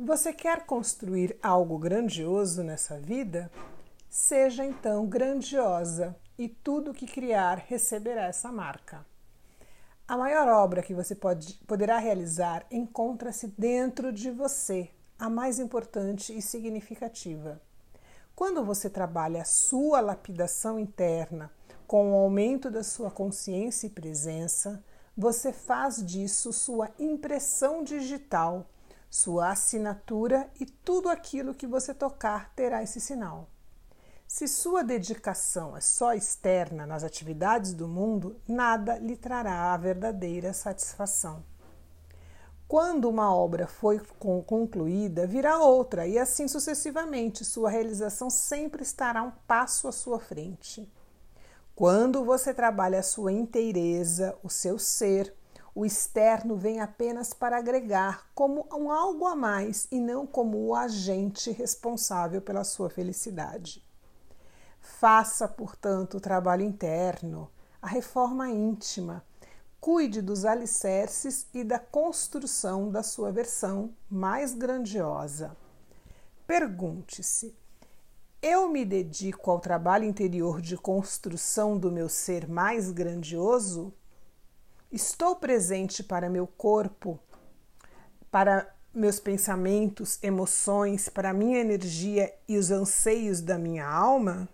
Você quer construir algo grandioso nessa vida? Seja então grandiosa e tudo que criar receberá essa marca. A maior obra que você pode, poderá realizar encontra-se dentro de você, a mais importante e significativa. Quando você trabalha a sua lapidação interna com o aumento da sua consciência e presença, você faz disso sua impressão digital sua assinatura e tudo aquilo que você tocar terá esse sinal. Se sua dedicação é só externa nas atividades do mundo, nada lhe trará a verdadeira satisfação. Quando uma obra foi concluída, virá outra, e assim sucessivamente, sua realização sempre estará um passo à sua frente. Quando você trabalha a sua inteireza, o seu ser, o externo vem apenas para agregar como um algo a mais e não como o agente responsável pela sua felicidade. Faça, portanto, o trabalho interno, a reforma íntima. Cuide dos alicerces e da construção da sua versão mais grandiosa. Pergunte-se: eu me dedico ao trabalho interior de construção do meu ser mais grandioso? Estou presente para meu corpo, para meus pensamentos, emoções, para minha energia e os anseios da minha alma?